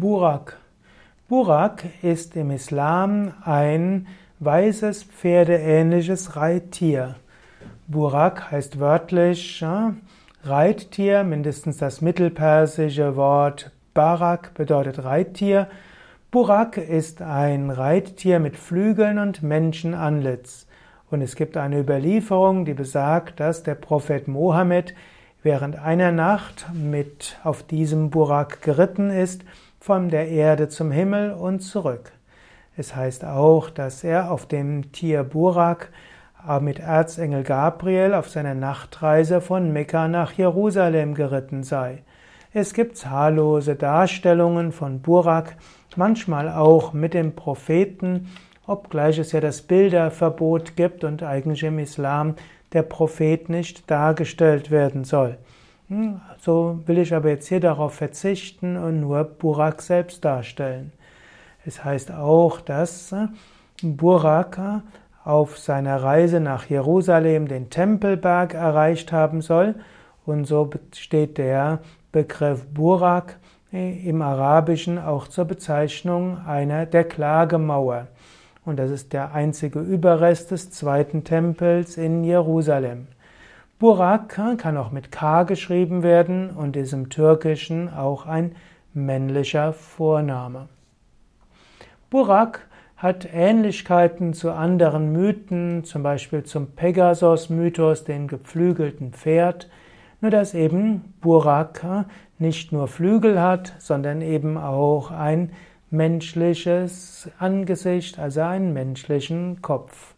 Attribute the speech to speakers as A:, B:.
A: Burak. Burak ist im Islam ein weißes pferdeähnliches Reittier. Burak heißt wörtlich ja, Reittier, mindestens das mittelpersische Wort Barak bedeutet Reittier. Burak ist ein Reittier mit Flügeln und Menschenanlitz. Und es gibt eine Überlieferung, die besagt, dass der Prophet Mohammed während einer Nacht mit auf diesem Burak geritten ist, von der Erde zum Himmel und zurück. Es heißt auch, dass er auf dem Tier Burak mit Erzengel Gabriel auf seiner Nachtreise von Mekka nach Jerusalem geritten sei. Es gibt zahllose Darstellungen von Burak, manchmal auch mit dem Propheten, obgleich es ja das Bilderverbot gibt und eigentlich im Islam der Prophet nicht dargestellt werden soll. Hm, so will ich aber jetzt hier darauf verzichten und nur Burak selbst darstellen. Es heißt auch, dass äh, Burak auf seiner Reise nach Jerusalem den Tempelberg erreicht haben soll und so steht der Begriff Burak äh, im Arabischen auch zur Bezeichnung einer der Klagemauer. Und das ist der einzige Überrest des zweiten Tempels in Jerusalem. Burak kann auch mit K geschrieben werden und ist im Türkischen auch ein männlicher Vorname. Burak hat Ähnlichkeiten zu anderen Mythen, zum Beispiel zum Pegasus-Mythos, den geflügelten Pferd, nur dass eben Burak nicht nur Flügel hat, sondern eben auch ein menschliches Angesicht, also einen menschlichen Kopf.